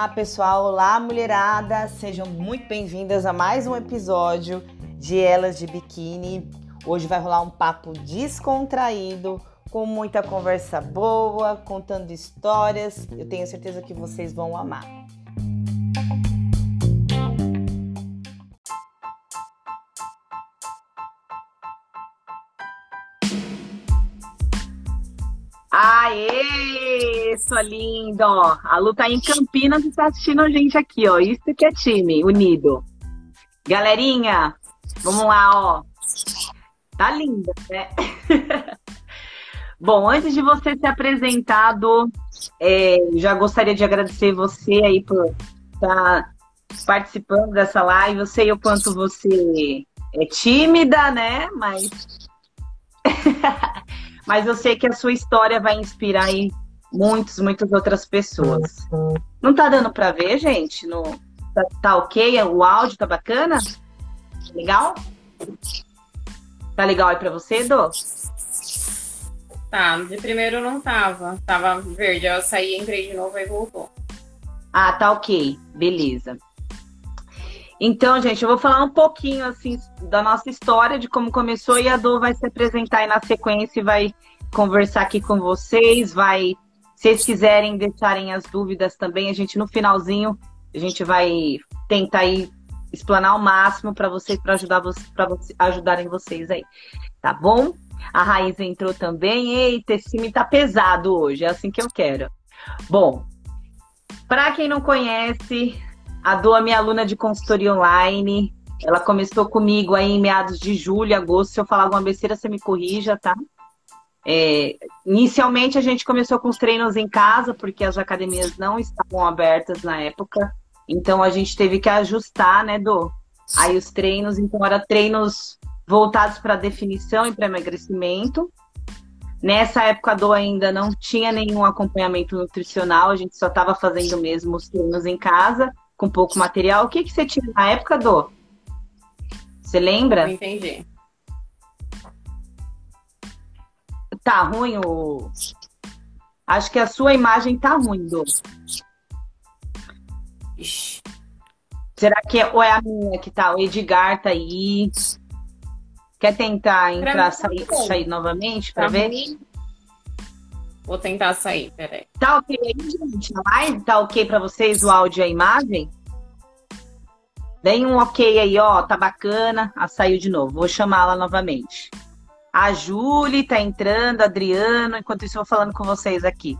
Olá, pessoal, olá, mulherada, sejam muito bem-vindas a mais um episódio de Elas de Biquíni. Hoje vai rolar um papo descontraído, com muita conversa boa, contando histórias. Eu tenho certeza que vocês vão amar. Aê, sua linda. A Lu tá em Campinas e tá assistindo a gente aqui, ó. Isso que é time, unido. Galerinha, vamos lá, ó. Tá linda, né? Bom, antes de você ser apresentado, é, já gostaria de agradecer você aí por estar tá participando dessa live. Eu sei o quanto você é tímida, né? Mas mas eu sei que a sua história vai inspirar aí muitas, muitas outras pessoas. Não tá dando para ver, gente? No... Tá, tá, ok? O áudio tá bacana? Legal? Tá legal aí para você, Dô? Tá, de primeiro não tava. Tava verde. Eu saí, entrei de novo e voltou. Ah, tá ok. Beleza. Então, gente, eu vou falar um pouquinho assim da nossa história, de como começou, e a Dô vai se apresentar aí na sequência e vai conversar aqui com vocês, vai, se vocês quiserem deixarem as dúvidas também, a gente no finalzinho, a gente vai tentar aí explanar ao máximo para vocês, para ajudar para você, ajudarem vocês aí, tá bom? A Raiz entrou também. Eita, esse time tá pesado hoje, é assim que eu quero. Bom, para quem não conhece, a Dô é minha aluna de consultoria online. Ela começou comigo aí em meados de julho, agosto. Se eu falar alguma besteira, você me corrija, tá? É, inicialmente a gente começou com os treinos em casa, porque as academias não estavam abertas na época. Então a gente teve que ajustar, né, Dô? Aí os treinos, então, eram treinos voltados para definição e para emagrecimento. Nessa época a Dô ainda não tinha nenhum acompanhamento nutricional, a gente só estava fazendo mesmo os treinos em casa com pouco material. O que, que você tinha na época, do? Você lembra? Não entendi. Tá ruim o. Acho que a sua imagem tá ruim, do. Ixi. Será que é, ou é a minha que tá? O Edgar tá aí. Quer tentar entrar, sair, sair novamente para tá ver? Ruim. Vou tentar sair, peraí. Tá ok aí, gente? A live tá ok para vocês o áudio e a imagem? Deem um ok aí, ó, tá bacana. Ah, saiu de novo. Vou chamá-la novamente. A Júlia tá entrando, Adriano. Enquanto isso, eu vou falando com vocês aqui.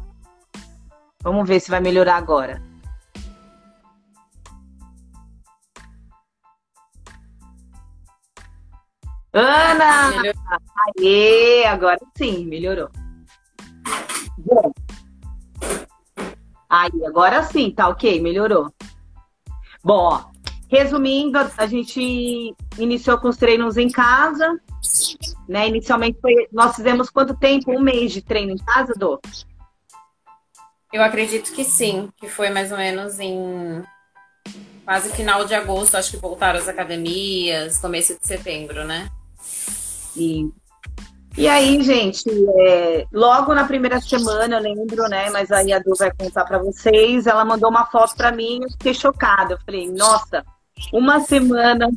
Vamos ver se vai melhorar agora. Ana! Melhorou. Aê, agora sim, melhorou. Bom. Aí, agora sim, tá ok, melhorou. Bom, ó, resumindo, a gente iniciou com os treinos em casa, né? Inicialmente foi, nós fizemos quanto tempo? Um mês de treino em casa, Dô? Eu acredito que sim, que foi mais ou menos em quase final de agosto, acho que voltaram as academias, começo de setembro, né? E e aí, gente, é, logo na primeira semana, eu lembro, né? Mas aí a Du vai contar para vocês. Ela mandou uma foto para mim, eu fiquei chocada. Eu falei, nossa, uma semana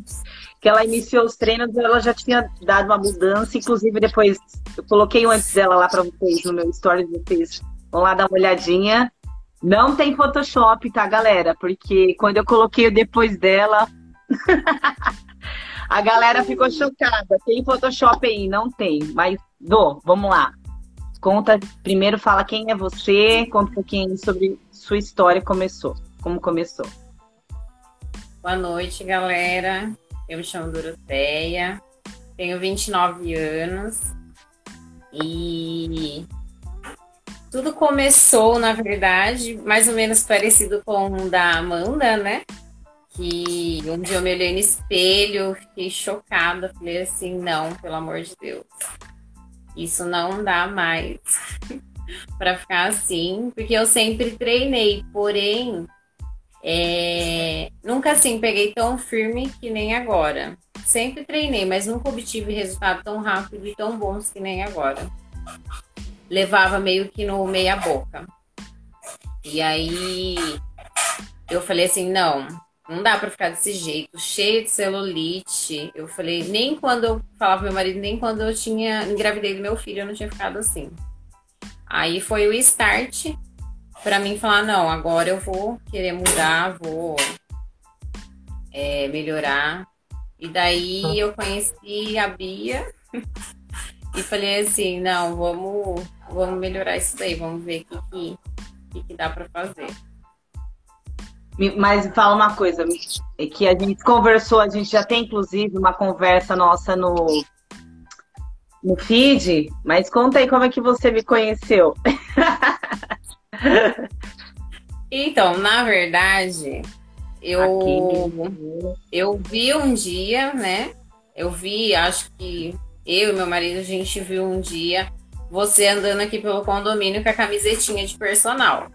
que ela iniciou os treinos, ela já tinha dado uma mudança. Inclusive, depois eu coloquei antes dela lá para vocês no meu story, vocês vão lá dar uma olhadinha. Não tem Photoshop, tá, galera? Porque quando eu coloquei o depois dela. A galera ficou chocada. Tem Photoshop aí? Não tem. Mas, Dô, vamos lá. Conta, primeiro fala quem é você, conta um pouquinho sobre sua história, começou. Como começou. Boa noite, galera. Eu me chamo Doroteia, tenho 29 anos e tudo começou, na verdade, mais ou menos parecido com o da Amanda, né? Que um dia eu me olhei no espelho, fiquei chocada, falei assim, não, pelo amor de Deus. Isso não dá mais para ficar assim, porque eu sempre treinei, porém é, nunca assim peguei tão firme que nem agora. Sempre treinei, mas nunca obtive resultado tão rápido e tão bons que nem agora. Levava meio que no meia boca. E aí eu falei assim, não, não dá para ficar desse jeito, cheio de celulite. Eu falei, nem quando eu falava pro meu marido, nem quando eu tinha engravidei do meu filho, eu não tinha ficado assim. Aí foi o start para mim falar, não, agora eu vou querer mudar, vou é, melhorar. E daí eu conheci a Bia e falei assim, não, vamos, vamos melhorar isso daí, vamos ver o que, que, que dá para fazer. Mas fala uma coisa, é que a gente conversou, a gente já tem inclusive uma conversa nossa no, no feed, mas conta aí como é que você me conheceu. então, na verdade, eu, eu vi um dia, né? Eu vi, acho que eu e meu marido, a gente viu um dia você andando aqui pelo condomínio com a camisetinha de personal.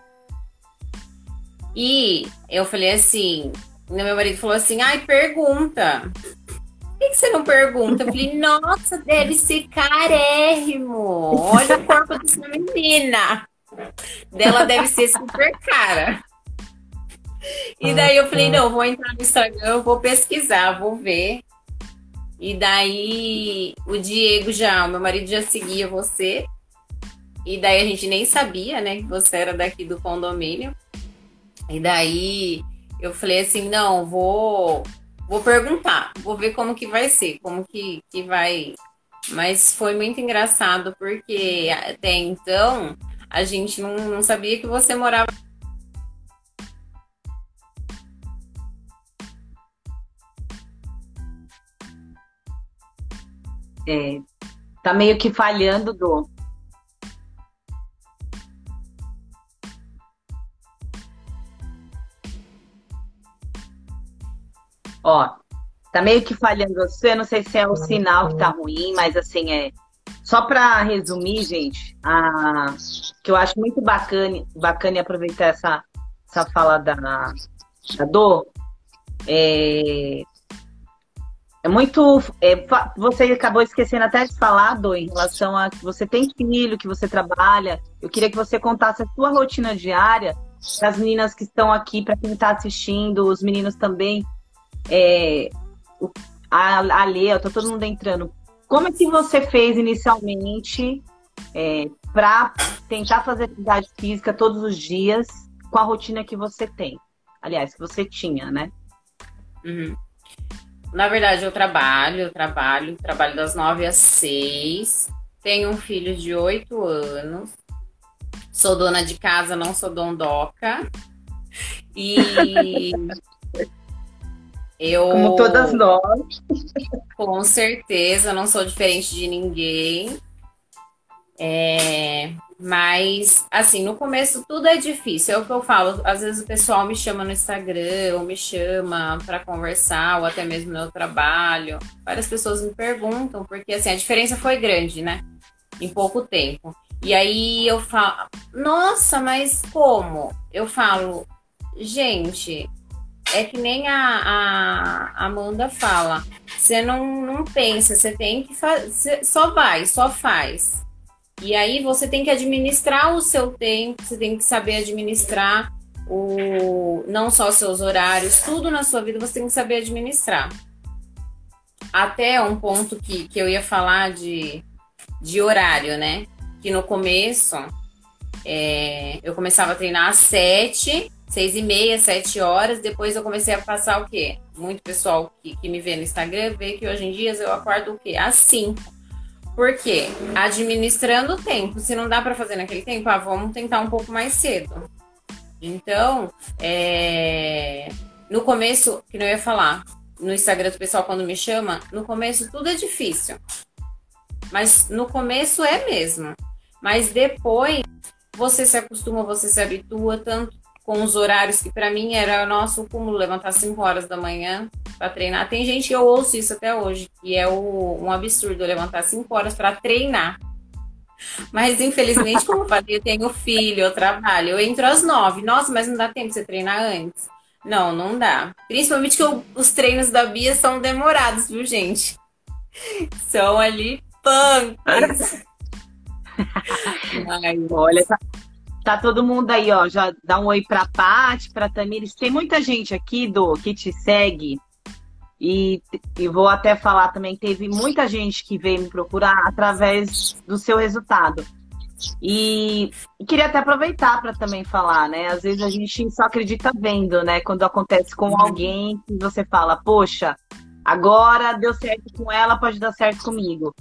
E eu falei assim, meu marido falou assim, ai, pergunta. Por que, que você não pergunta? Eu falei, nossa, deve ser carérrimo. Olha o corpo dessa menina. Dela deve ser super cara. E daí eu falei, não, vou entrar no Instagram, vou pesquisar, vou ver. E daí o Diego já, o meu marido já seguia você. E daí a gente nem sabia, né, que você era daqui do condomínio. E daí eu falei assim, não, vou vou perguntar, vou ver como que vai ser, como que, que vai. Mas foi muito engraçado porque até então a gente não, não sabia que você morava. É, tá meio que falhando do. Ó, tá meio que falhando você, não sei se é o sinal que tá ruim, mas assim, é. Só para resumir, gente, a, que eu acho muito bacana, bacana aproveitar essa, essa fala da, da dor, é, é muito. É, você acabou esquecendo até de falar, Dor, em relação a que você tem filho, que você trabalha. Eu queria que você contasse a sua rotina diária para as meninas que estão aqui, para quem está assistindo, os meninos também, é, a, a Lea, tá todo mundo entrando. Como é que você fez inicialmente é, para tentar fazer atividade física todos os dias com a rotina que você tem? Aliás, que você tinha, né? Uhum. Na verdade, eu trabalho, eu trabalho, trabalho das nove às seis. Tenho um filho de oito anos. Sou dona de casa, não sou dondoca. E Eu, Como todas nós. Com certeza, não sou diferente de ninguém. É, mas, assim, no começo tudo é difícil. É o que eu falo. Às vezes o pessoal me chama no Instagram, ou me chama para conversar, ou até mesmo no meu trabalho. Várias pessoas me perguntam, porque, assim, a diferença foi grande, né? Em pouco tempo. E aí eu falo, nossa, mas como? Eu falo, gente, é que nem a, a Amanda fala. Você não, não pensa, você tem que fazer. Só vai, só faz. E aí você tem que administrar o seu tempo, você tem que saber administrar o não só os seus horários, tudo na sua vida você tem que saber administrar. Até um ponto que, que eu ia falar de, de horário, né? Que no começo é, eu começava a treinar às sete seis e meia, sete horas. Depois eu comecei a passar o quê? Muito pessoal que, que me vê no Instagram vê que hoje em dia eu acordo o quê? Às cinco. Por quê? Administrando o tempo. Se não dá para fazer naquele tempo, ah, vamos tentar um pouco mais cedo. Então, é... no começo, que não ia falar, no Instagram do pessoal quando me chama, no começo tudo é difícil. Mas no começo é mesmo. Mas depois você se acostuma, você se habitua, tanto com os horários que para mim era nosso cúmulo levantar 5 horas da manhã para treinar. Tem gente que eu ouço isso até hoje, que é o, um absurdo levantar 5 horas para treinar. Mas infelizmente, como eu falei, eu tenho filho, eu trabalho, eu entro às 9. Nossa, mas não dá tempo de você treinar antes? Não, não dá. Principalmente que eu, os treinos da Bia são demorados, viu, gente? São ali punks. Olha, tá todo mundo aí, ó. Já dá um oi pra Paty, pra Tamires. Tem muita gente aqui, do que te segue. E, e vou até falar também, teve muita gente que veio me procurar através do seu resultado. E, e queria até aproveitar para também falar, né? Às vezes a gente só acredita vendo, né? Quando acontece com uhum. alguém que você fala, poxa, agora deu certo com ela, pode dar certo comigo.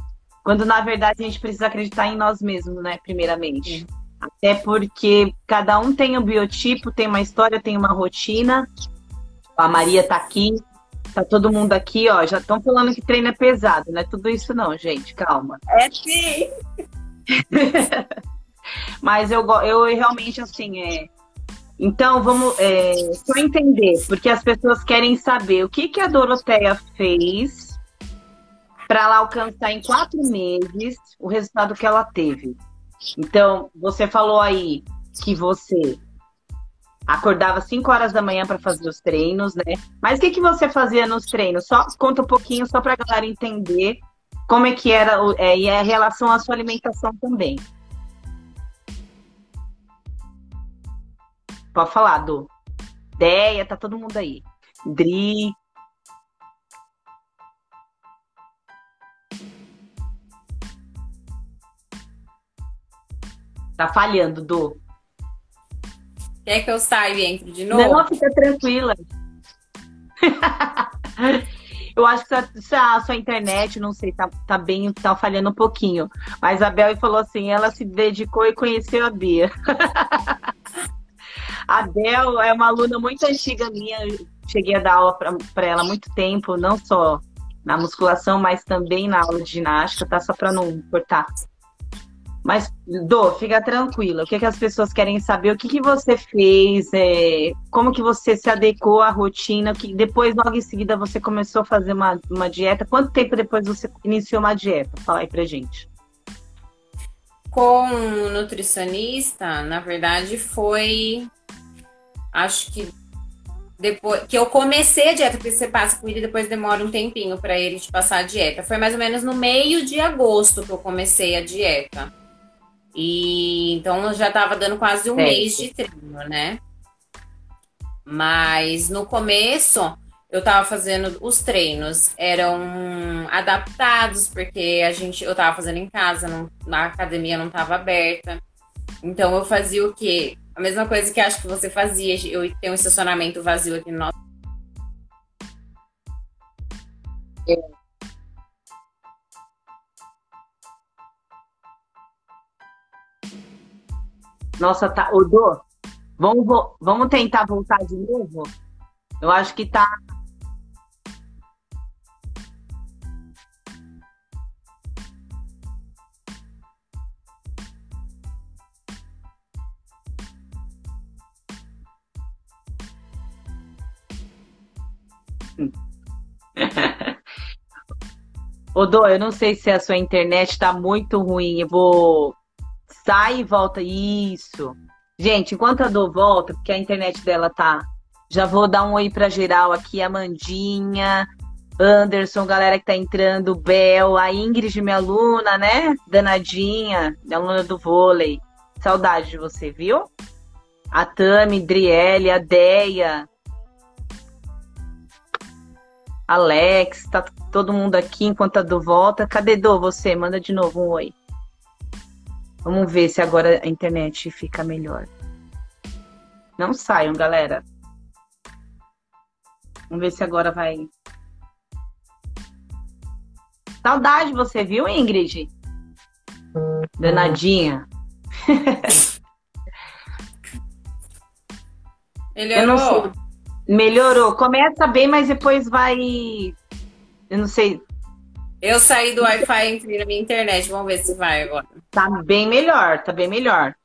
Quando na verdade a gente precisa acreditar em nós mesmos, né? Primeiramente. Até porque cada um tem um biotipo, tem uma história, tem uma rotina. A Maria tá aqui, tá todo mundo aqui, ó. Já estão falando que treino é pesado, não é tudo isso não, gente. Calma. É sim. Mas eu, eu realmente, assim, é. Então, vamos é, só entender, porque as pessoas querem saber o que, que a Doroteia fez para ela alcançar em quatro meses o resultado que ela teve. Então, você falou aí que você acordava 5 horas da manhã para fazer os treinos, né? Mas o que, que você fazia nos treinos? Só conta um pouquinho, só para a galera entender como é que era é, e a relação à sua alimentação também. Pode falar, Du. Deia, tá todo mundo aí. Dri. Tá falhando, Du. Quer que eu saia e entre de novo? Não, fica tranquila. Eu acho que a, sua internet, não sei, tá, tá bem, tá falhando um pouquinho. Mas a Bel falou assim, ela se dedicou e conheceu a Bia. a Bel é uma aluna muito antiga minha, eu cheguei a dar aula para ela há muito tempo, não só na musculação, mas também na aula de ginástica, tá? Só para não cortar. Mas, Dô, fica tranquila. O que, é que as pessoas querem saber? O que, que você fez? É, como que você se adequou à rotina? Que depois, logo em seguida, você começou a fazer uma, uma dieta. Quanto tempo depois você iniciou uma dieta? Fala aí pra gente. Com um nutricionista, na verdade, foi. Acho que depois que eu comecei a dieta, porque você passa com ele e depois demora um tempinho para ele te passar a dieta. Foi mais ou menos no meio de agosto que eu comecei a dieta. E então eu já estava dando quase um certo. mês de treino, né? Mas no começo eu estava fazendo os treinos eram adaptados porque a gente eu estava fazendo em casa, não, na academia não estava aberta. Então eu fazia o quê? A mesma coisa que acho que você fazia. Eu tenho um estacionamento vazio aqui no nosso é. Nossa, tá. Odô, vamos, vamos tentar voltar de novo? Eu acho que tá. Odô, eu não sei se a sua internet está muito ruim. Eu vou Sai e volta. Isso. Gente, enquanto a Dô volta, porque a internet dela tá. Já vou dar um oi pra geral aqui, Amandinha, Anderson, galera que tá entrando, Bel, a Ingrid, minha aluna, né? Danadinha, minha aluna do vôlei. Saudade de você, viu? A Tami, Driele, a Deia, Alex, tá todo mundo aqui enquanto a Dô volta. Cadê Dô, você? Manda de novo um oi. Vamos ver se agora a internet fica melhor. Não saiam, galera. Vamos ver se agora vai. Saudade você, viu, Ingrid? Danadinha. Melhorou. Melhorou. Começa bem, mas depois vai. Eu não sei. Eu saí do Wi-Fi e entrei na minha internet. Vamos ver se vai agora. Tá bem melhor, tá bem melhor.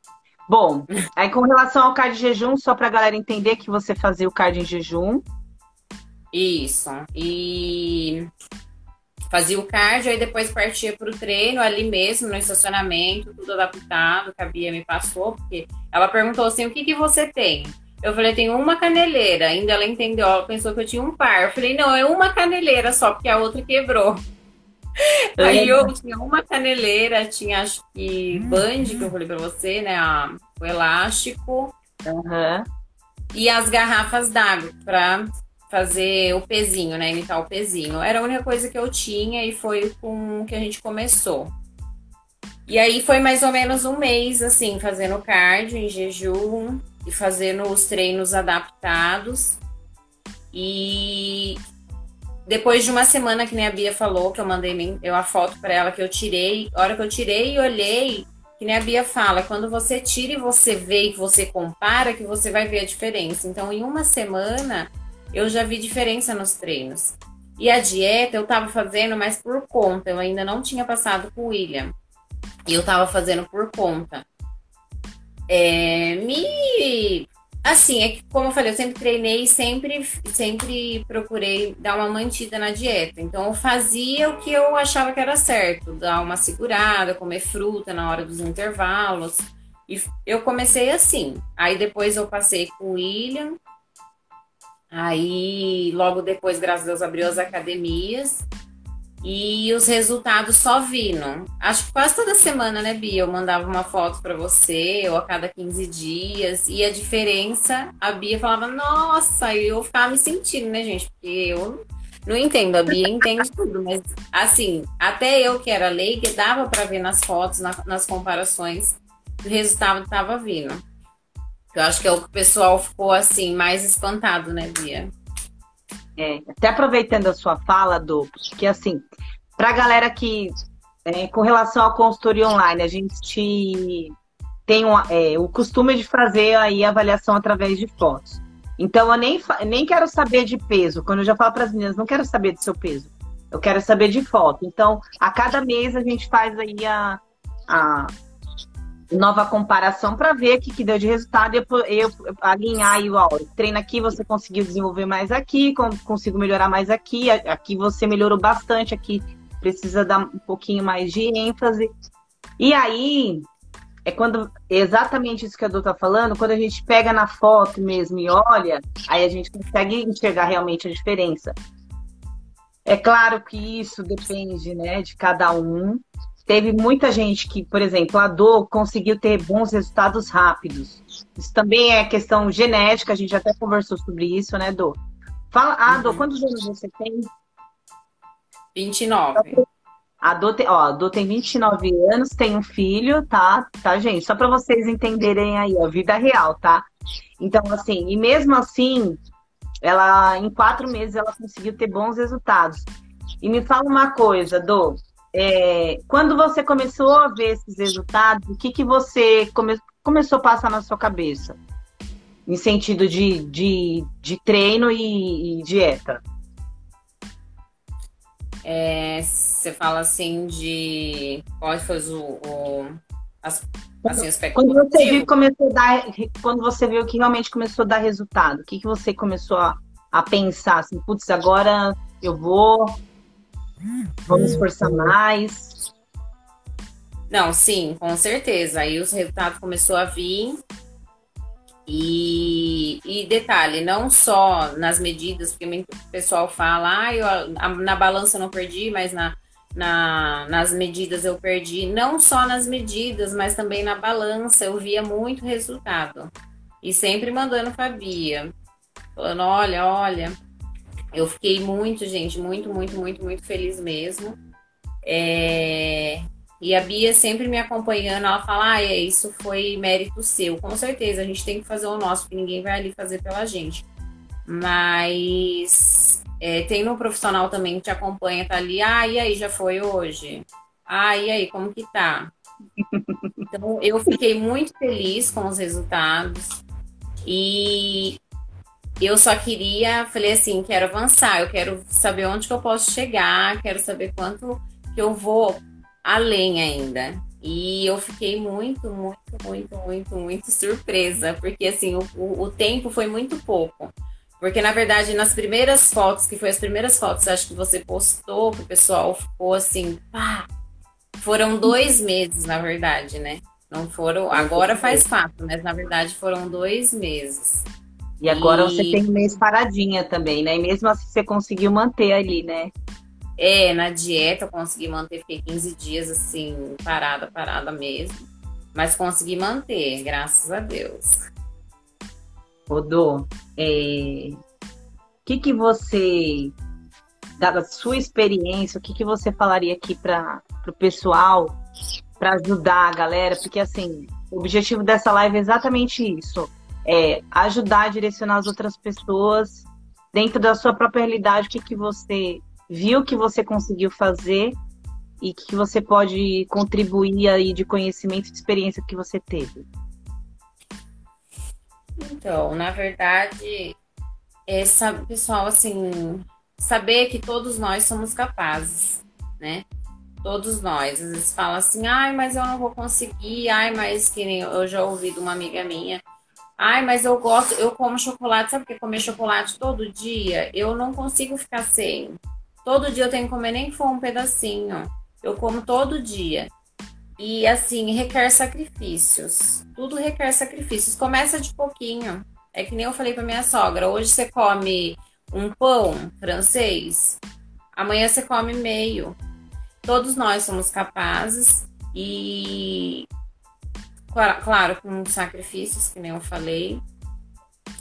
Bom, aí com relação ao card de jejum, só pra galera entender que você fazia o card em jejum. Isso. E fazia o cardio, aí depois partia pro treino ali mesmo, no estacionamento, tudo adaptado, que a Bia me passou, porque ela perguntou assim, o que que você tem? Eu falei, tenho uma caneleira. Ainda ela entendeu, ela pensou que eu tinha um par. Eu falei, não, é uma caneleira só, porque a outra quebrou. Aí eu tinha uma caneleira, tinha acho que band, que eu falei pra você, né? A, o elástico. Uhum. E as garrafas d'água pra fazer o pezinho, né? Imitar o pezinho. Era a única coisa que eu tinha e foi com que a gente começou. E aí foi mais ou menos um mês, assim, fazendo cardio em jejum e fazendo os treinos adaptados. E depois de uma semana que nem a Bia falou, que eu mandei eu a foto para ela que eu tirei, a hora que eu tirei e olhei, que nem a Bia fala, quando você tira e você vê e você compara, que você vai ver a diferença. Então, em uma semana, eu já vi diferença nos treinos. E a dieta eu tava fazendo, mas por conta. Eu ainda não tinha passado com o William. E eu tava fazendo por conta. É, me. Assim, é que, como eu falei, eu sempre treinei e sempre, sempre procurei dar uma mantida na dieta. Então, eu fazia o que eu achava que era certo: dar uma segurada, comer fruta na hora dos intervalos. E eu comecei assim. Aí depois eu passei com o William, Aí, logo depois, graças a Deus, abriu as academias e os resultados só vindo. Acho que quase toda semana, né, Bia? Eu mandava uma foto para você, ou a cada 15 dias, e a diferença, a Bia falava, nossa, e eu ficava me sentindo, né, gente? Porque eu não entendo, a Bia entende tudo, mas assim, até eu que era leiga, dava para ver nas fotos, na, nas comparações, o resultado estava vindo. Eu acho que é o que o pessoal ficou assim, mais espantado, né, Bia? É, até aproveitando a sua fala, do que assim, para a galera que, é, com relação à consultoria online, a gente tem um, é, o costume de fazer aí avaliação através de fotos. Então, eu nem, nem quero saber de peso. Quando eu já falo para as meninas, não quero saber do seu peso. Eu quero saber de foto. Então, a cada mês a gente faz aí a, a nova comparação para ver o que, que deu de resultado e eu, eu alinhar aí, ó, treina aqui, você conseguiu desenvolver mais aqui, consigo melhorar mais aqui, aqui você melhorou bastante, aqui precisa dar um pouquinho mais de ênfase. E aí, é quando exatamente isso que a Dô tá falando, quando a gente pega na foto mesmo e olha, aí a gente consegue enxergar realmente a diferença. É claro que isso depende, né, de cada um, teve muita gente que, por exemplo, a dor conseguiu ter bons resultados rápidos. Isso também é questão genética, a gente até conversou sobre isso, né, Dor? Fala, ah, uhum. Dor, quantos anos você tem? 29. A Dor tem, ó, a Dor tem 29 anos, tem um filho, tá? Tá, gente? Só para vocês entenderem aí, a vida real, tá? Então, assim, e mesmo assim, ela, em quatro meses, ela conseguiu ter bons resultados. E me fala uma coisa, Dor, é, quando você começou a ver esses resultados, o que, que você come, começou a passar na sua cabeça? Em sentido de, de, de treino e, e dieta? É, você fala assim de qual foi o, o as, assim, aspecto quando você viu começou a dar, quando você viu que realmente começou a dar resultado, o que, que você começou a, a pensar assim, putz, agora eu vou Vamos esforçar mais. Não, sim, com certeza. Aí os resultados começou a vir. E, e detalhe, não só nas medidas, porque o pessoal fala, ah, eu, na balança eu não perdi, mas na, na, nas medidas eu perdi. Não só nas medidas, mas também na balança eu via muito resultado. E sempre mandando para Bia, falando, olha, olha, eu fiquei muito, gente, muito, muito, muito, muito feliz mesmo. É... E a Bia sempre me acompanhando, ela fala: ah, é, isso foi mérito seu. Com certeza, a gente tem que fazer o nosso, que ninguém vai ali fazer pela gente. Mas é, tem um profissional também que te acompanha, tá ali, ah, e aí, já foi hoje? Ah, e aí, como que tá? Então, eu fiquei muito feliz com os resultados. E eu só queria, falei assim, quero avançar, eu quero saber onde que eu posso chegar, quero saber quanto que eu vou além ainda. E eu fiquei muito, muito, muito, muito, muito surpresa, porque assim, o, o tempo foi muito pouco. Porque, na verdade, nas primeiras fotos, que foi as primeiras fotos, acho que você postou, que o pessoal ficou assim, pá, foram dois meses, na verdade, né? Não foram. Agora faz quatro, mas na verdade foram dois meses. E agora e... você tem um mês paradinha também, né? E mesmo assim você conseguiu manter ali, né? É, na dieta eu consegui manter, fiquei 15 dias assim, parada, parada mesmo. Mas consegui manter, graças a Deus. Rodô, é... o que, que você, da sua experiência, o que, que você falaria aqui para o pessoal, para ajudar a galera? Porque, assim, o objetivo dessa live é exatamente isso: é ajudar a direcionar as outras pessoas dentro da sua própria realidade, o que, que você viu que você conseguiu fazer e que você pode contribuir aí de conhecimento e de experiência que você teve. Então, na verdade, essa pessoal assim, saber que todos nós somos capazes, né? Todos nós. Às vezes fala assim, ai, mas eu não vou conseguir, ai, mas que nem eu já ouvi de uma amiga minha. Ai, mas eu gosto, eu como chocolate, sabe que comer chocolate todo dia? Eu não consigo ficar sem. Todo dia eu tenho que comer nem que for um pedacinho. Eu como todo dia. E assim, requer sacrifícios. Tudo requer sacrifícios. Começa de pouquinho. É que nem eu falei para minha sogra, hoje você come um pão francês, amanhã você come meio. Todos nós somos capazes e claro, com sacrifícios, que nem eu falei,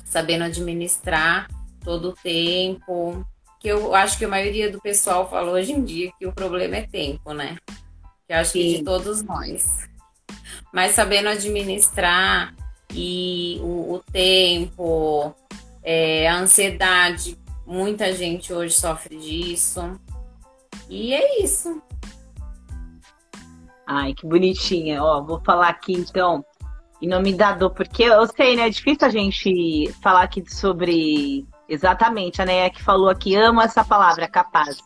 sabendo administrar todo o tempo, que eu acho que a maioria do pessoal fala hoje em dia que o problema é tempo, né? Que eu acho Sim. que de todos nós. Mas sabendo administrar e o, o tempo, é, a ansiedade, muita gente hoje sofre disso. E é isso. Ai, que bonitinha. Ó, vou falar aqui então, em nome da dor, porque eu sei, né? É difícil a gente falar aqui sobre Exatamente, a Neia que falou aqui, amo essa palavra, capaz.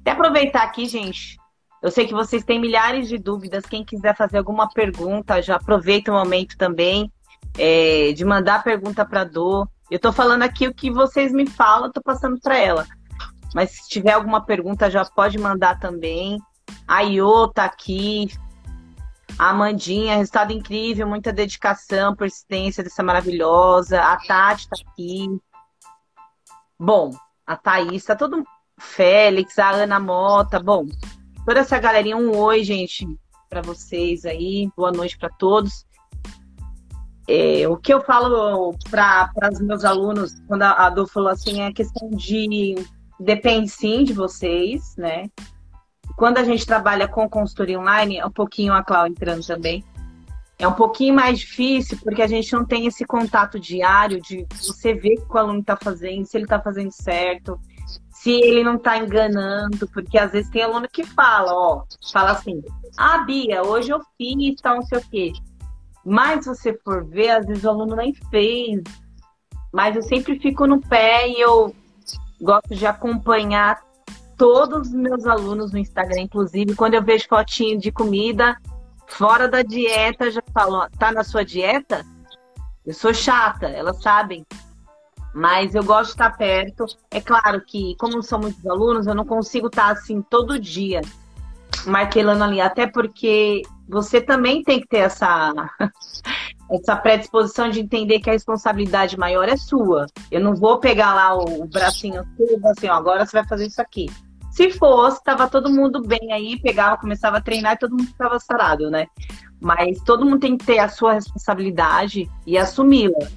Até aproveitar aqui, gente. Eu sei que vocês têm milhares de dúvidas. Quem quiser fazer alguma pergunta, já aproveita o momento também é, de mandar pergunta para Dô. Eu estou falando aqui o que vocês me falam, estou passando para ela. Mas se tiver alguma pergunta, já pode mandar também. A Iô tá aqui. A Amandinha, resultado incrível, muita dedicação, persistência dessa maravilhosa. A Tati tá aqui. Bom, a Thaís, tá todo Félix, a Ana Mota, bom, toda essa galerinha, um oi, gente, para vocês aí, boa noite para todos. É, o que eu falo para os meus alunos, quando a, a falou assim, é questão de depende sim de vocês, né? Quando a gente trabalha com consultoria online, é um pouquinho a Cláudia entrando também, é um pouquinho mais difícil porque a gente não tem esse contato diário de você ver o que o aluno está fazendo, se ele está fazendo certo, se ele não está enganando, porque às vezes tem aluno que fala, ó, fala assim, ah, Bia, hoje eu fiz, tal, não sei o quê. Mas você for ver, às vezes o aluno nem fez. Mas eu sempre fico no pé e eu gosto de acompanhar todos os meus alunos no Instagram, inclusive quando eu vejo fotinho de comida, Fora da dieta, já falam, tá na sua dieta? Eu sou chata, elas sabem. Mas eu gosto de estar perto. É claro que, como são muitos alunos, eu não consigo estar assim todo dia martelando ali. Até porque você também tem que ter essa, essa predisposição de entender que a responsabilidade maior é sua. Eu não vou pegar lá o, bracinho assim, ó, agora você vai fazer isso aqui. Se fosse, tava todo mundo bem aí, pegava, começava a treinar e todo mundo ficava sarado, né? Mas todo mundo tem que ter a sua responsabilidade e assumi-la.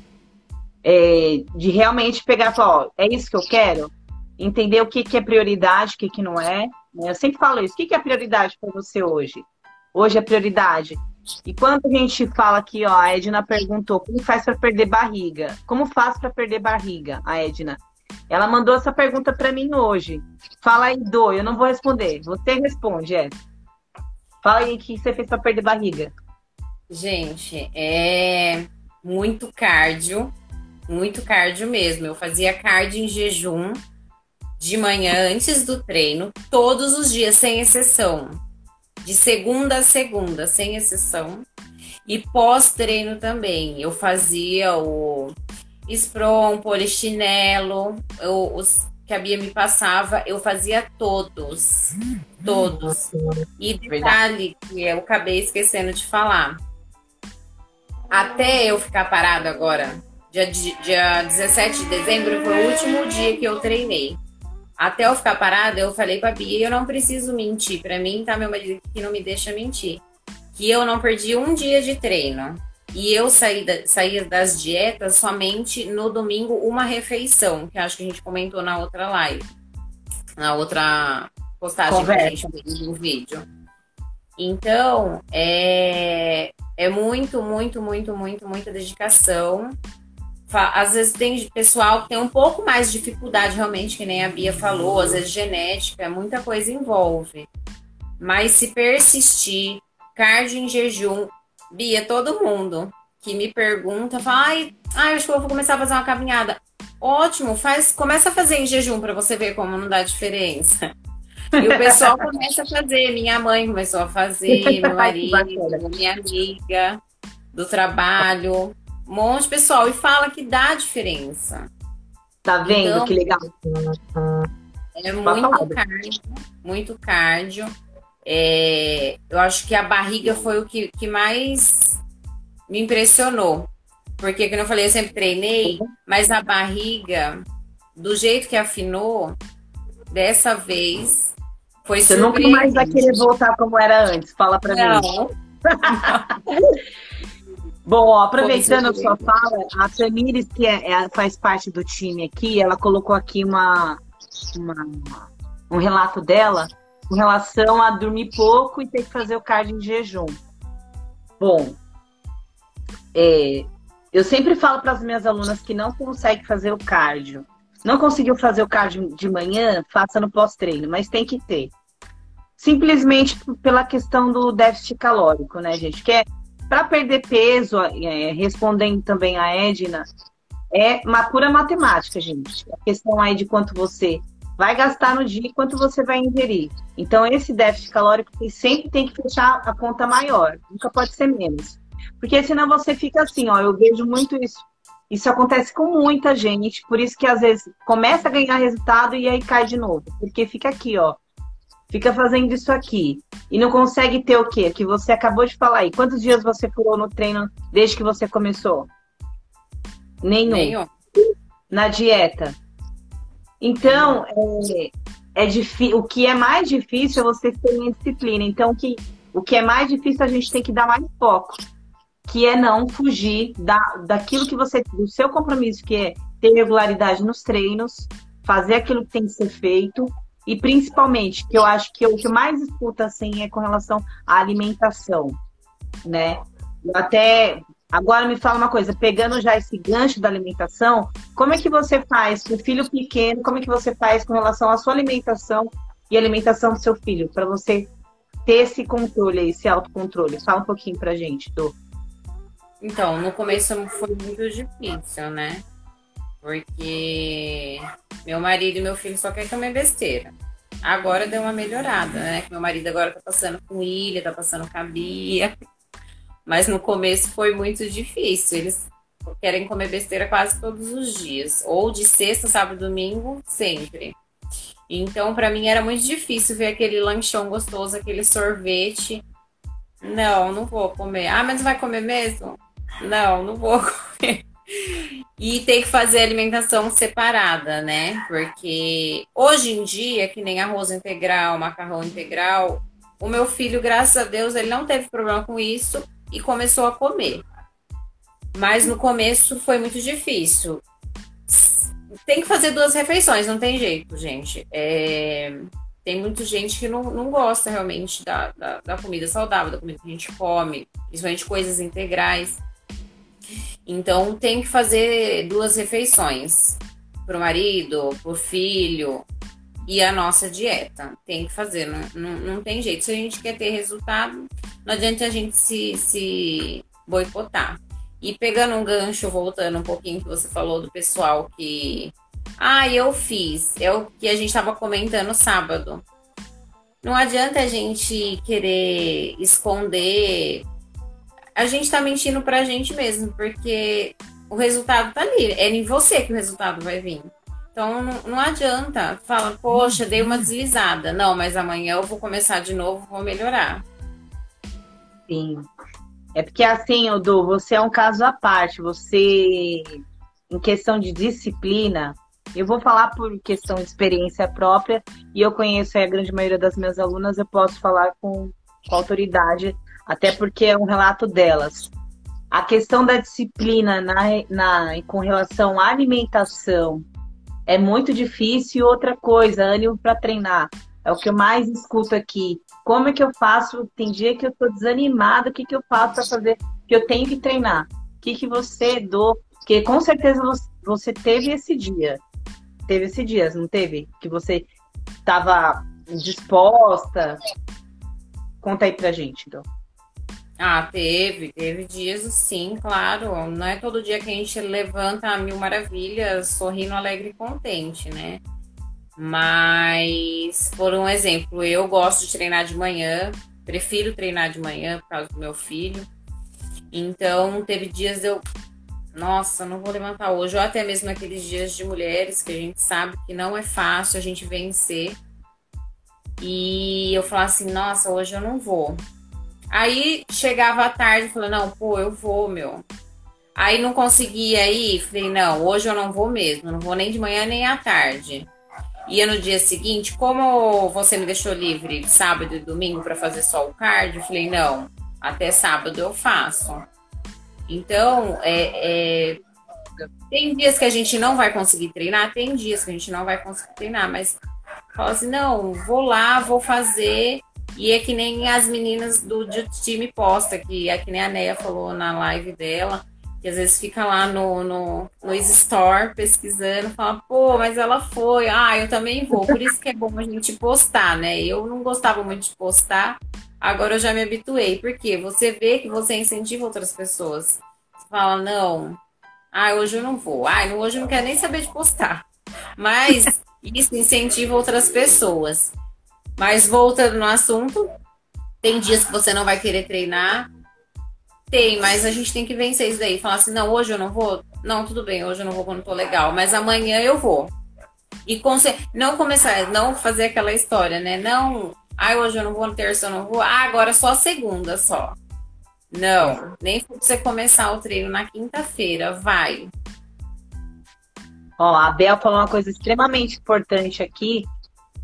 É, de realmente pegar e falar, ó, é isso que eu quero? Entender o que, que é prioridade, o que, que não é. Né? Eu sempre falo isso. O que, que é prioridade para você hoje? Hoje é prioridade. E quando a gente fala aqui, ó, a Edna perguntou como faz para perder barriga? Como faz para perder barriga, a Edna? Ela mandou essa pergunta para mim hoje. Fala aí, Do, eu não vou responder. Você responde, é. Fala aí o que você fez para perder barriga. Gente, é muito cardio, muito cardio mesmo. Eu fazia cardio em jejum de manhã antes do treino, todos os dias, sem exceção. De segunda a segunda, sem exceção. E pós-treino também. Eu fazia o Sprom, polichinelo, eu, os que a Bia me passava, eu fazia todos. Todos. E detalhe que eu acabei esquecendo de falar. Até eu ficar parado agora, dia, dia 17 de dezembro foi o último dia que eu treinei. até eu ficar parada, eu falei pra Bia, eu não preciso mentir. Pra mim, tá meu marido que não me deixa mentir. Que eu não perdi um dia de treino. E eu saí, da, saí das dietas somente no domingo, uma refeição, que acho que a gente comentou na outra live. Na outra postagem Conversa. que a gente fez no vídeo. Então, é, é muito, muito, muito, muito, muita dedicação às vezes tem pessoal que tem um pouco mais de dificuldade, realmente, que nem a Bia falou, às vezes genética, muita coisa envolve. Mas se persistir, cardio em jejum, Bia, todo mundo que me pergunta, fala, ai, ai, acho que eu vou começar a fazer uma caminhada. Ótimo, faz, começa a fazer em jejum para você ver como não dá diferença. E o pessoal começa a fazer, minha mãe começou a fazer, meu marido, minha amiga do trabalho um monte de pessoal e fala que dá diferença. Tá vendo então, que legal? É muito cardio, muito cardio. É, eu acho que a barriga foi o que, que mais me impressionou. Porque, como eu falei, eu sempre treinei, mas a barriga, do jeito que afinou, dessa vez foi Você nunca mais vai querer voltar como era antes. Fala pra Não. mim. Bom, ó, aproveitando a sua fala, a Tamires, que é, é, faz parte do time aqui, ela colocou aqui uma, uma, um relato dela com relação a dormir pouco e ter que fazer o cardio em jejum. Bom, é, eu sempre falo para as minhas alunas que não conseguem fazer o cardio. Não conseguiu fazer o cardio de manhã, faça no pós-treino, mas tem que ter. Simplesmente pela questão do déficit calórico, né, gente? Que é para perder peso, é, respondendo também a Edna, é uma pura matemática, gente. A questão aí de quanto você vai gastar no dia e quanto você vai ingerir. Então, esse déficit calórico sempre tem que fechar a conta maior, nunca pode ser menos. Porque senão você fica assim, ó, eu vejo muito isso. Isso acontece com muita gente, por isso que às vezes começa a ganhar resultado e aí cai de novo. Porque fica aqui, ó, fica fazendo isso aqui e não consegue ter o quê? Que você acabou de falar aí. Quantos dias você furou no treino desde que você começou? Nenhum. Nenhum. Na dieta. Então, é, é difícil. O que é mais difícil é você ter uma disciplina. Então, que, o que é mais difícil a gente tem que dar mais foco. Que é não fugir da, daquilo que você. do seu compromisso, que é ter regularidade nos treinos, fazer aquilo que tem que ser feito e principalmente, que eu acho que o que mais escuta assim é com relação à alimentação, né? Eu até agora me fala uma coisa, pegando já esse gancho da alimentação, como é que você faz com o filho pequeno? Como é que você faz com relação à sua alimentação e alimentação do seu filho, para você ter esse controle, esse autocontrole? Fala um pouquinho pra gente, do Então, no começo foi muito difícil, né? Porque meu marido e meu filho só querem comer besteira. Agora deu uma melhorada, né? Meu marido agora tá passando com ilha, tá passando com a Bia. Mas no começo foi muito difícil. Eles querem comer besteira quase todos os dias. Ou de sexta, sábado, domingo, sempre. Então, para mim era muito difícil ver aquele lanchão gostoso, aquele sorvete. Não, não vou comer. Ah, mas vai comer mesmo? Não, não vou comer. E tem que fazer alimentação separada, né? Porque hoje em dia, que nem arroz integral, macarrão integral, o meu filho, graças a Deus, ele não teve problema com isso e começou a comer. Mas no começo foi muito difícil. Tem que fazer duas refeições, não tem jeito, gente. É... Tem muita gente que não, não gosta realmente da, da, da comida saudável, da comida que a gente come, principalmente coisas integrais. Então tem que fazer duas refeições para o marido, para o filho e a nossa dieta. Tem que fazer, não, não, não, tem jeito. Se a gente quer ter resultado, não adianta a gente se, se boicotar. E pegando um gancho, voltando um pouquinho que você falou do pessoal que. Ah, eu fiz. É o que a gente estava comentando sábado. Não adianta a gente querer esconder a gente tá mentindo pra gente mesmo, porque o resultado tá ali. É em você que o resultado vai vir. Então não, não adianta. Fala, poxa, dei uma deslizada. Não, mas amanhã eu vou começar de novo, vou melhorar. Sim. É porque assim, Odu, você é um caso à parte. Você, em questão de disciplina, Eu vou falar por questão de experiência própria e eu conheço a grande maioria das minhas alunas, eu posso falar com, com autoridade, até porque é um relato delas. A questão da disciplina na, na, com relação à alimentação é muito difícil. Outra coisa, ânimo para treinar. É o que eu mais escuto aqui. Como é que eu faço? Tem dia que eu estou desanimada, o que, que eu faço para fazer? Que eu tenho que treinar. O que, que você do? Porque com certeza você teve esse dia. Teve esse dia, não teve? Que você estava disposta. Conta aí pra gente, então. Ah, teve, teve dias sim, claro. Não é todo dia que a gente levanta a mil maravilhas, sorrindo, alegre e contente, né? Mas, por um exemplo, eu gosto de treinar de manhã, prefiro treinar de manhã por causa do meu filho. Então, teve dias eu, nossa, não vou levantar hoje, ou até mesmo aqueles dias de mulheres que a gente sabe que não é fácil a gente vencer. E eu falar assim, nossa, hoje eu não vou. Aí chegava à tarde e falei, não, pô, eu vou, meu. Aí não conseguia ir, falei, não, hoje eu não vou mesmo, não vou nem de manhã nem à tarde. Ia no dia seguinte, como você me deixou livre sábado e domingo para fazer só o cardio, falei, não, até sábado eu faço. Então, é, é, tem dias que a gente não vai conseguir treinar, tem dias que a gente não vai conseguir treinar, mas fala assim, não, vou lá, vou fazer e é que nem as meninas do, do time posta, que é que nem a Neia falou na live dela, que às vezes fica lá no, no, no Store pesquisando, fala, pô, mas ela foi, ah, eu também vou. Por isso que é bom a gente postar, né? Eu não gostava muito de postar, agora eu já me habituei. Porque você vê que você incentiva outras pessoas. Você fala, não, ah, hoje eu não vou. Ah, hoje eu não quero nem saber de postar. Mas isso incentiva outras pessoas. Mas voltando no assunto, tem dias que você não vai querer treinar. Tem, mas a gente tem que vencer isso daí. Falar assim, não, hoje eu não vou. Não, tudo bem, hoje eu não vou quando tô legal, mas amanhã eu vou. E não começar, não fazer aquela história, né? Não, ah, hoje eu não vou, terça eu não vou. Ah, agora só segunda só. Não, nem você começar o treino na quinta-feira, vai. Ó, a Bel falou uma coisa extremamente importante aqui,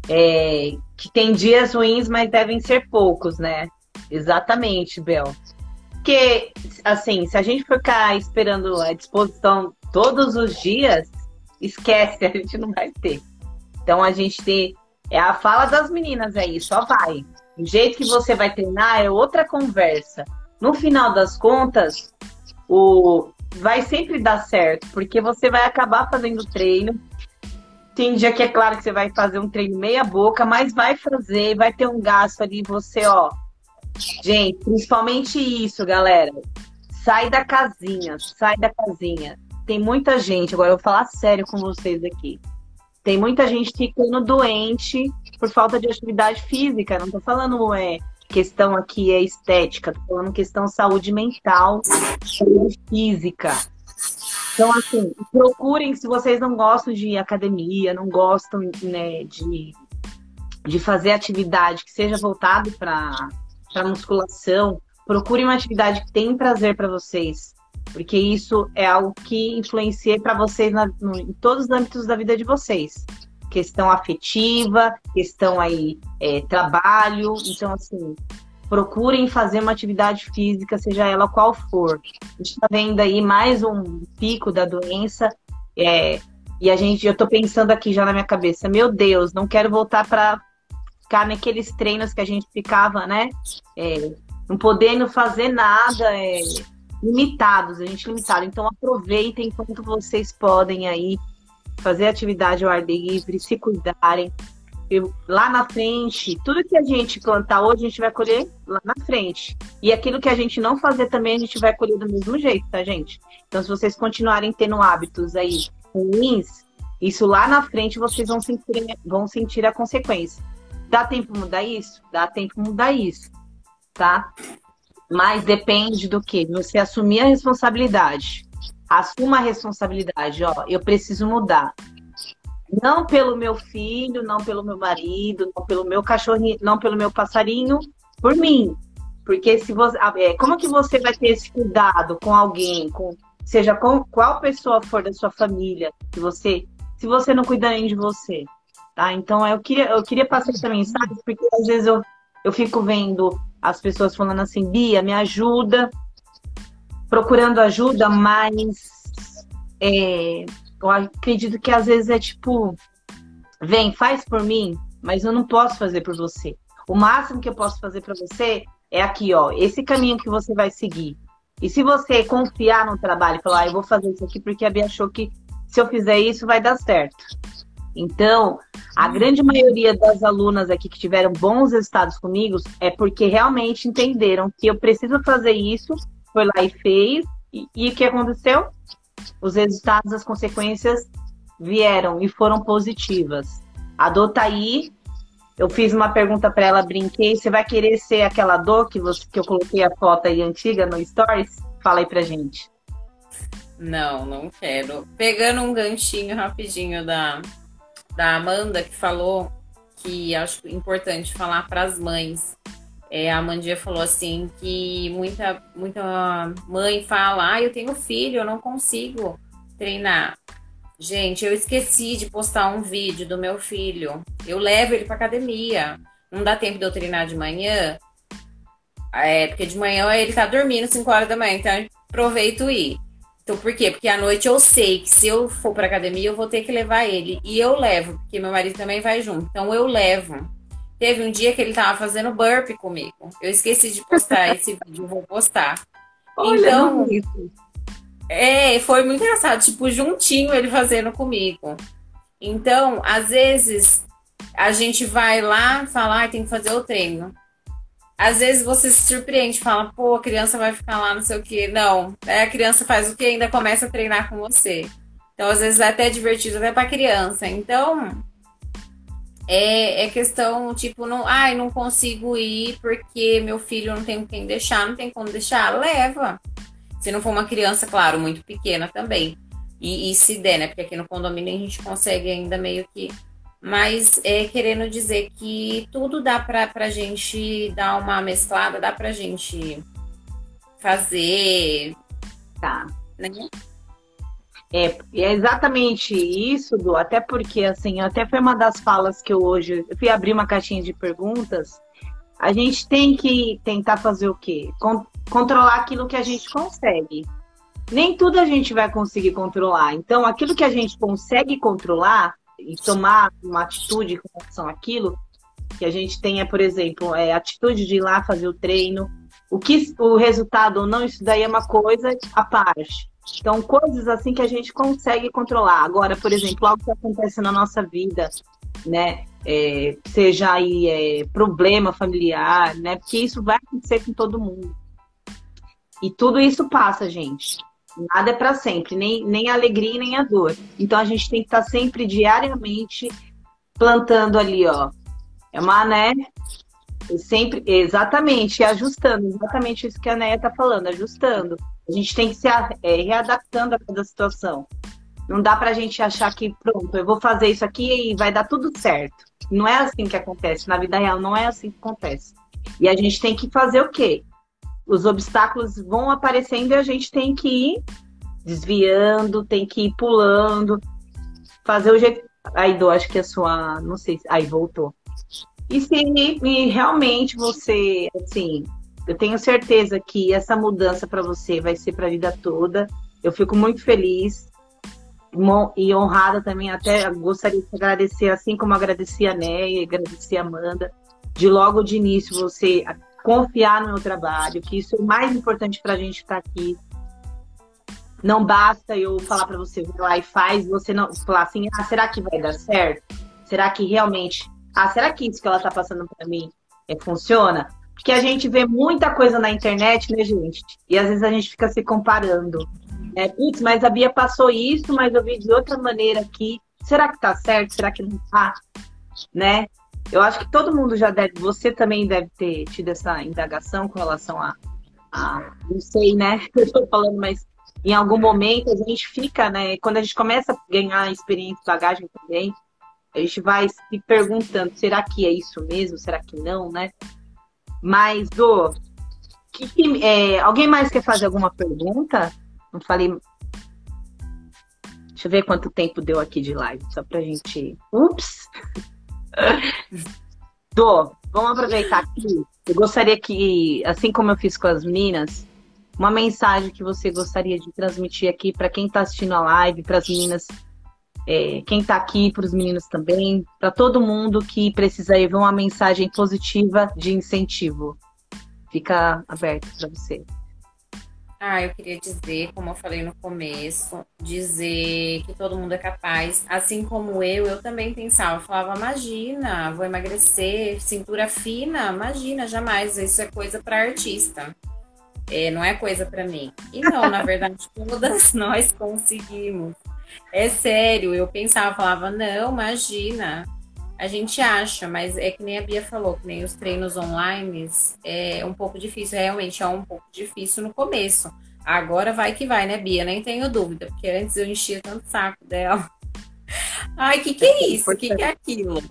é, que tem dias ruins, mas devem ser poucos, né? Exatamente, Bel. Porque, assim, se a gente ficar esperando a disposição todos os dias, esquece, a gente não vai ter. Então a gente tem. É a fala das meninas aí, só vai. O jeito que você vai treinar é outra conversa. No final das contas, o vai sempre dar certo, porque você vai acabar fazendo treino tem dia que é claro que você vai fazer um treino meia boca, mas vai fazer, vai ter um gasto ali, você, ó. Gente, principalmente isso, galera. Sai da casinha, sai da casinha. Tem muita gente, agora eu vou falar sério com vocês aqui. Tem muita gente ficando doente por falta de atividade física. Não tô falando é questão aqui é estética, tô falando questão saúde mental, saúde física. Então, assim, procurem, se vocês não gostam de academia, não gostam né, de, de fazer atividade que seja voltado para musculação, procurem uma atividade que tenha prazer para vocês. Porque isso é algo que influencia para vocês na, no, em todos os âmbitos da vida de vocês. Questão afetiva, questão aí, é, trabalho. Então, assim, procurem fazer uma atividade física, seja ela qual for. A gente está vendo aí mais um pico da doença. É, e a gente, eu estou pensando aqui já na minha cabeça, meu Deus, não quero voltar para ficar naqueles treinos que a gente ficava, né? É, não podendo fazer nada, é, limitados, a gente limitado. Então aproveitem enquanto vocês podem aí fazer atividade ao ar livre, se cuidarem, lá na frente, tudo que a gente plantar hoje, a gente vai colher lá na frente. E aquilo que a gente não fazer também, a gente vai colher do mesmo jeito, tá, gente? Então, se vocês continuarem tendo hábitos aí ruins, isso lá na frente vocês vão sentir, vão sentir a consequência. Dá tempo mudar isso? Dá tempo mudar isso, tá? Mas depende do que? Você assumir a responsabilidade. Assuma a responsabilidade, ó, eu preciso mudar. Não pelo meu filho, não pelo meu marido, não pelo meu cachorrinho, não pelo meu passarinho, por mim. Porque se você, é, como que você vai ter esse cuidado com alguém, com seja com qual pessoa for da sua família, que você, se você não cuida nem de você? Tá? Então eu queria, eu queria passar essa mensagem, porque às vezes eu, eu fico vendo as pessoas falando assim, Bia, me ajuda, procurando ajuda, mas é, eu acredito que às vezes é tipo, vem, faz por mim, mas eu não posso fazer por você. O máximo que eu posso fazer para você é aqui, ó, esse caminho que você vai seguir. E se você confiar no trabalho falar, ah, eu vou fazer isso aqui porque a Bia achou que se eu fizer isso vai dar certo. Então, a grande maioria das alunas aqui que tiveram bons resultados comigo é porque realmente entenderam que eu preciso fazer isso, foi lá e fez. E o que aconteceu? Os resultados, as consequências vieram e foram positivas. A dor tá aí. Eu fiz uma pergunta para ela, brinquei. Você vai querer ser aquela dor que, você, que eu coloquei a foto aí antiga no Stories? Fala aí pra gente. Não, não quero. Pegando um ganchinho rapidinho da, da Amanda, que falou que acho importante falar para as mães. É, a Amandia falou assim que muita, muita mãe fala, ah, eu tenho filho, eu não consigo treinar. Gente, eu esqueci de postar um vídeo do meu filho. Eu levo ele para academia. Não dá tempo de eu treinar de manhã. É, porque de manhã ele tá dormindo 5 horas da manhã, então aproveito ir. Então, por quê? Porque à noite eu sei que se eu for pra academia, eu vou ter que levar ele. E eu levo, porque meu marido também vai junto. Então, eu levo. Teve um dia que ele tava fazendo burp comigo. Eu esqueci de postar esse vídeo, vou postar. Olha, então, é, foi muito engraçado, tipo, juntinho ele fazendo comigo. Então, às vezes, a gente vai lá falar, ah, tem que fazer o treino às vezes você se surpreende, fala, pô, a criança vai ficar lá, não sei o quê. Não, é, a criança faz o que ainda começa a treinar com você. Então, às vezes é até divertido até pra criança. Então, é, é questão, tipo, não, ai, não consigo ir porque meu filho não tem quem deixar, não tem como deixar, leva. Se não for uma criança, claro, muito pequena também. E, e se der, né? Porque aqui no condomínio a gente consegue ainda meio que mas é, querendo dizer que tudo dá para a gente dar uma mesclada, dá para a gente fazer. Tá. Né? É, é exatamente isso, Du, até porque, assim, até foi uma das falas que eu hoje eu fui abrir uma caixinha de perguntas. A gente tem que tentar fazer o quê? Con controlar aquilo que a gente consegue. Nem tudo a gente vai conseguir controlar. Então, aquilo que a gente consegue controlar, e tomar uma atitude com relação àquilo, que a gente tenha, por exemplo, é, atitude de ir lá fazer o treino, o que o resultado ou não, isso daí é uma coisa à parte. Então, coisas assim que a gente consegue controlar. Agora, por exemplo, algo que acontece na nossa vida, né? É, seja aí é, problema familiar, né? Porque isso vai acontecer com todo mundo. E tudo isso passa, gente. Nada é para sempre, nem, nem a alegria nem a dor. Então a gente tem que estar tá sempre diariamente plantando ali, ó. É uma, né? Sempre, exatamente, ajustando, exatamente isso que a Neia tá falando, ajustando. A gente tem que se é, readaptando a cada situação. Não dá pra gente achar que, pronto, eu vou fazer isso aqui e vai dar tudo certo. Não é assim que acontece. Na vida real, não é assim que acontece. E a gente tem que fazer o quê? os obstáculos vão aparecendo e a gente tem que ir desviando, tem que ir pulando, fazer o jeito. Aí, do acho que a sua. Não sei. Aí voltou. E se e realmente você, assim, eu tenho certeza que essa mudança para você vai ser para a vida toda. Eu fico muito feliz e honrada também. Até gostaria de agradecer, assim como agradeci a Néia, agradeci a Amanda, de logo de início você confiar no meu trabalho, que isso é o mais importante para a gente estar tá aqui. Não basta eu falar para você, vai lá e faz, você não falar assim, ah, será que vai dar certo? Será que realmente, ah, será que isso que ela está passando para mim é, funciona? Porque a gente vê muita coisa na internet, né, gente? E às vezes a gente fica se comparando. É, Putz, mas a Bia passou isso, mas eu vi de outra maneira aqui. Será que tá certo? Será que não tá? Né? Eu acho que todo mundo já deve, você também deve ter tido essa indagação com relação a, a não sei, né? Eu estou falando, mas em algum momento a gente fica, né? Quando a gente começa a ganhar experiência, bagagem também, a gente vai se perguntando, será que é isso mesmo? Será que não, né? Mas, do que, é, alguém mais quer fazer alguma pergunta? Não falei. Deixa Deixa eu ver quanto tempo deu aqui de live, só pra gente. Ups! Dô, vamos aproveitar aqui. Eu gostaria que, assim como eu fiz com as meninas, uma mensagem que você gostaria de transmitir aqui para quem está assistindo a live, para as meninas, é, quem está aqui, para os meninos também, para todo mundo que precisa ver uma mensagem positiva de incentivo. Fica aberto para você. Ah, eu queria dizer, como eu falei no começo, dizer que todo mundo é capaz. Assim como eu, eu também pensava, eu falava, imagina, vou emagrecer, cintura fina, imagina, jamais, isso é coisa para artista. É, não é coisa para mim. E não, na verdade, todas nós conseguimos. É sério, eu pensava, falava, não, imagina, a gente acha, mas é que nem a Bia falou, que nem os treinos online é um pouco difícil, realmente é um pouco difícil no começo. Agora vai que vai, né, Bia? Nem tenho dúvida, porque antes eu enchia tanto saco dela. Ai, que que é isso? O que, que é aquilo?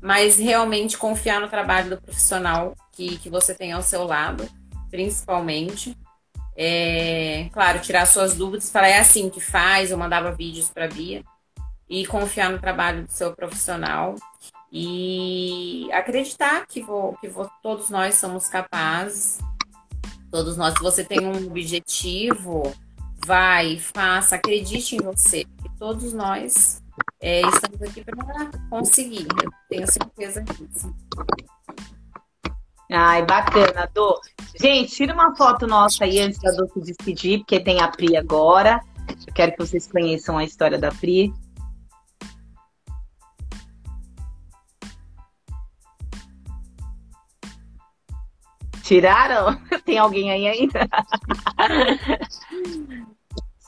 Mas realmente confiar no trabalho do profissional que, que você tem ao seu lado, principalmente. É, claro, tirar suas dúvidas, falar é assim que faz, eu mandava vídeos para Bia. E confiar no trabalho do seu profissional. E acreditar que, vou, que vou, todos nós somos capazes, todos nós, se você tem um objetivo, vai, faça, acredite em você, que todos nós é, estamos aqui para conseguir, eu tenho certeza disso. Ai, bacana, Dô. Gente, tira uma foto nossa aí antes da Dô se despedir, porque tem a Pri agora. Eu quero que vocês conheçam a história da Pri. Tiraram? Tem alguém aí ainda?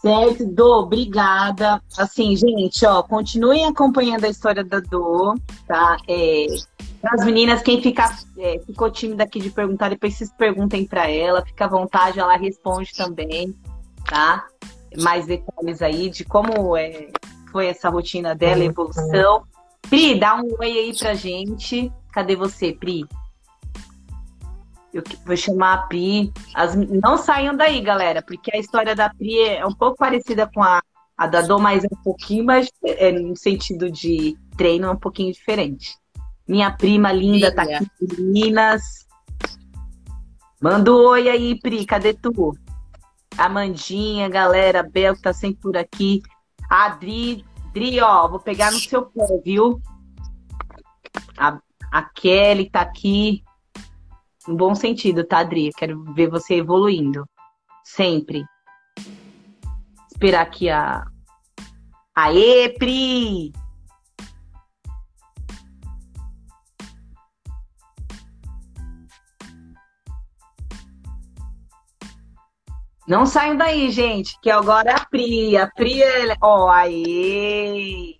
certo, Dô, obrigada. Assim, gente, ó, continuem acompanhando a história da Dô, tá? É, as meninas, quem fica, é, ficou tímida aqui de perguntar, depois vocês perguntem para ela, fica à vontade, ela responde também, tá? Mais detalhes aí de como é, foi essa rotina dela, evolução. Pri, dá um oi aí pra gente. Cadê você, Pri? Eu vou chamar a Pri. As, não saiam daí, galera, porque a história da Pri é um pouco parecida com a, a da Dom, mas é um pouquinho mais é, no sentido de treino, é um pouquinho diferente. Minha prima linda tá aqui em Minas. Manda um oi aí, Pri, cadê tu? Amandinha, galera, Bel que tá sempre por aqui. A Adri, Adri, ó, vou pegar no seu pé, viu? A, a Kelly tá aqui. No bom sentido, tá, Adri? Quero ver você evoluindo. Sempre. Esperar aqui a. Aê, Pri! Não saiam daí, gente, que agora é a Pri. A Pri, é... ó, aê!